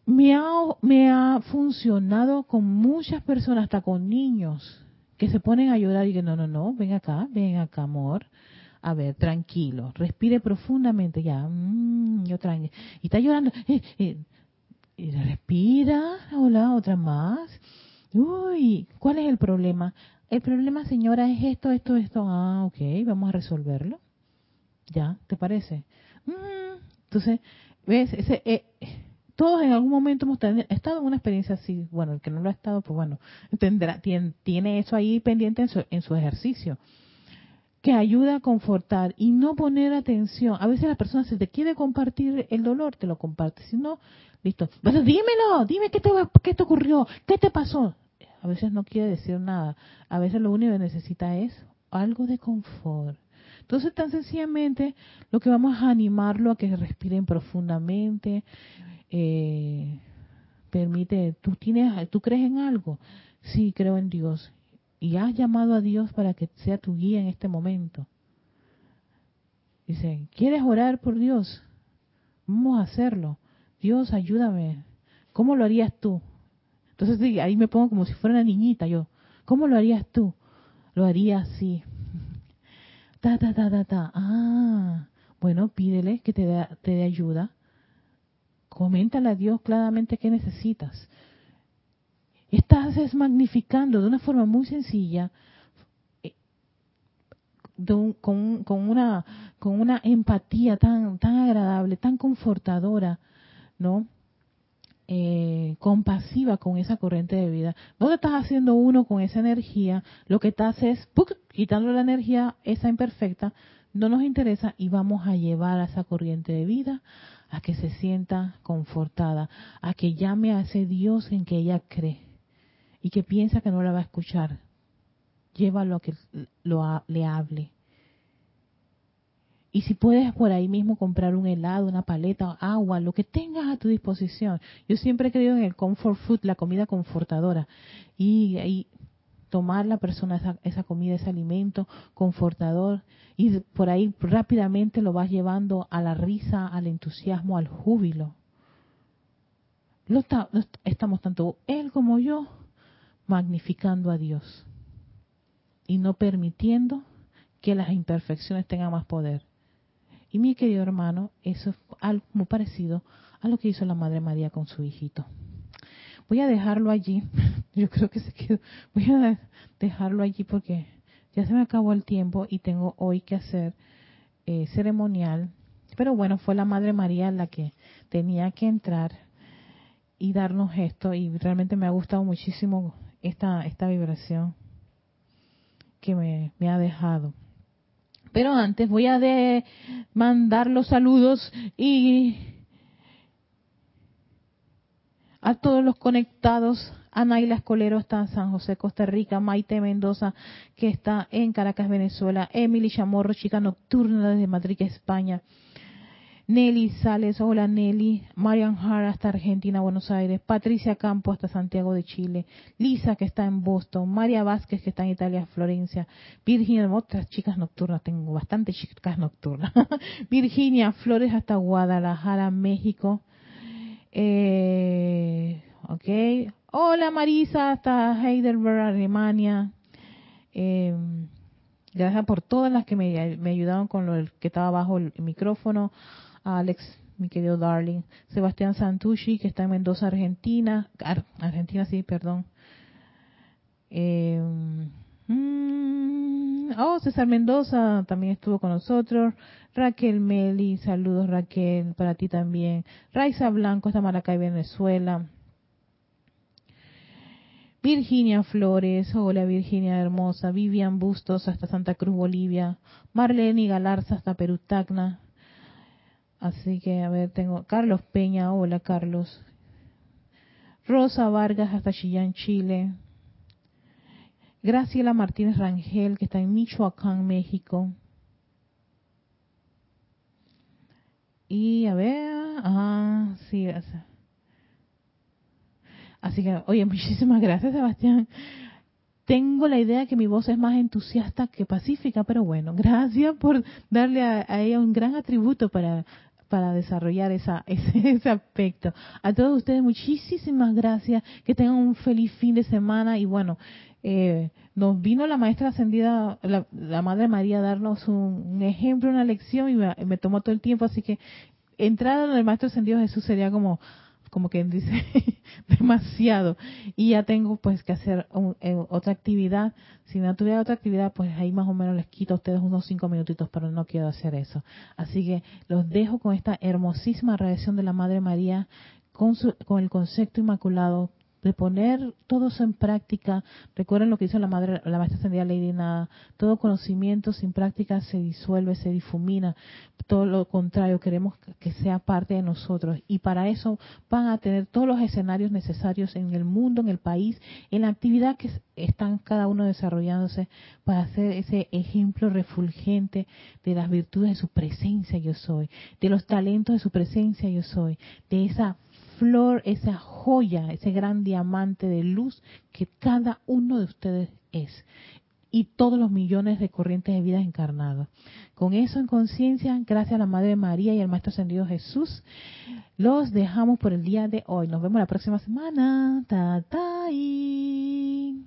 Me ha, me ha funcionado con muchas personas, hasta con niños, que se ponen a llorar y que no, no, no, ven acá, ven acá, amor. A ver, tranquilo, respire profundamente, ya, mm, yo tranquilo. Y está llorando, eh, eh, y respira, hola, otra más. Uy, ¿cuál es el problema? El problema, señora, es esto, esto, esto. Ah, ok, vamos a resolverlo. ¿Ya? ¿Te parece? Mm, entonces, ¿ves? Ese, eh, todos en algún momento hemos estado en una experiencia así. Bueno, el que no lo ha estado, pues bueno, tendrá, tiene, tiene eso ahí pendiente en su, en su ejercicio que ayuda a confortar y no poner atención. A veces la persona si te quiere compartir el dolor, te lo comparte. Si no, listo. Pero dímelo, dime qué te, qué te ocurrió, qué te pasó. A veces no quiere decir nada. A veces lo único que necesita es algo de confort. Entonces, tan sencillamente, lo que vamos a animarlo a que respiren profundamente. Eh, permite, tú tienes, tú crees en algo. Sí, creo en Dios y has llamado a Dios para que sea tu guía en este momento. Dice, ¿quieres orar por Dios? Vamos a hacerlo. Dios, ayúdame. ¿Cómo lo harías tú? Entonces ahí me pongo como si fuera una niñita yo. ¿Cómo lo harías tú? Lo haría así. Ta, ta, ta, ta, ta. Ah, bueno, pídele que te dé, te dé ayuda. Coméntale a Dios claramente qué necesitas. Estás magnificando de una forma muy sencilla, eh, con, una, con una empatía tan, tan agradable, tan confortadora, ¿no? Eh, compasiva con esa corriente de vida. No te estás haciendo uno con esa energía, lo que estás es quitando la energía esa imperfecta, no nos interesa y vamos a llevar a esa corriente de vida a que se sienta confortada, a que llame a ese Dios en que ella cree y que piensa que no la va a escuchar, llévalo a que lo, le hable. Y si puedes por ahí mismo comprar un helado, una paleta, agua, lo que tengas a tu disposición. Yo siempre he creído en el comfort food, la comida confortadora. Y, y tomar la persona esa, esa, comida, ese alimento confortador. Y por ahí rápidamente lo vas llevando a la risa, al entusiasmo, al júbilo. estamos tanto él como yo magnificando a Dios y no permitiendo que las imperfecciones tengan más poder. Y mi querido hermano, eso es algo muy parecido a lo que hizo la Madre María con su hijito. Voy a dejarlo allí. Yo creo que se quedó. Voy a dejarlo allí porque ya se me acabó el tiempo y tengo hoy que hacer eh, ceremonial. Pero bueno, fue la Madre María la que tenía que entrar y darnos esto y realmente me ha gustado muchísimo esta, esta vibración que me, me ha dejado. Pero antes voy a de mandar los saludos y a todos los conectados. A Naila Escolero está en San José, Costa Rica. Maite Mendoza, que está en Caracas, Venezuela. Emily Chamorro, chica nocturna desde Madrid, España. Nelly Sales, hola Nelly, Marian Hart hasta Argentina, Buenos Aires, Patricia Campo hasta Santiago de Chile, Lisa que está en Boston, María Vázquez que está en Italia, Florencia, Virginia, otras chicas nocturnas, tengo bastantes chicas nocturnas, Virginia Flores hasta Guadalajara, México, eh, ok, hola Marisa hasta Heidelberg, Alemania, eh, gracias por todas las que me, ayudaron con lo que estaba bajo el micrófono. Alex, mi querido darling, Sebastián Santucci, que está en Mendoza, Argentina, Argentina, sí, perdón. Eh, mm, oh, César Mendoza también estuvo con nosotros. Raquel Meli, saludos Raquel, para ti también. Raiza Blanco, hasta Maracay, Venezuela. Virginia Flores, hola Virginia hermosa. Vivian Bustos, hasta Santa Cruz, Bolivia. Marlene Galarza, hasta Perú, Tacna. Así que, a ver, tengo Carlos Peña, hola Carlos. Rosa Vargas hasta Chillán, Chile. Graciela Martínez Rangel, que está en Michoacán, México. Y a ver, ah, sí, así que, oye, muchísimas gracias, Sebastián. tengo la idea que mi voz es más entusiasta que pacífica, pero bueno, gracias por darle a, ella un gran atributo para para desarrollar esa, ese, aspecto. A todos ustedes muchísimas gracias, que tengan un feliz fin de semana y bueno, eh, nos vino la maestra ascendida, la, Madre María, a darnos un, ejemplo, una lección y me, tomó todo el tiempo, así que entrar en el Maestro ascendido Jesús sería como como quien dice, demasiado. Y ya tengo pues que hacer eh, otra actividad. Si no tuviera otra actividad, pues ahí más o menos les quito a ustedes unos cinco minutitos, pero no quiero hacer eso. Así que los dejo con esta hermosísima radiación de la Madre María, con, su, con el concepto inmaculado de poner todo eso en práctica. Recuerden lo que hizo la madre, la maestra ascendida Lady Nada. Todo conocimiento sin práctica se disuelve, se difumina. Todo lo contrario, queremos que sea parte de nosotros. Y para eso van a tener todos los escenarios necesarios en el mundo, en el país, en la actividad que están cada uno desarrollándose para hacer ese ejemplo refulgente de las virtudes de su presencia yo soy, de los talentos de su presencia yo soy, de esa flor, esa joya, ese gran diamante de luz que cada uno de ustedes es. Y todos los millones de corrientes de vida encarnados. Con eso en conciencia, gracias a la Madre María y al Maestro Ascendido Jesús, los dejamos por el día de hoy. Nos vemos la próxima semana. Ta.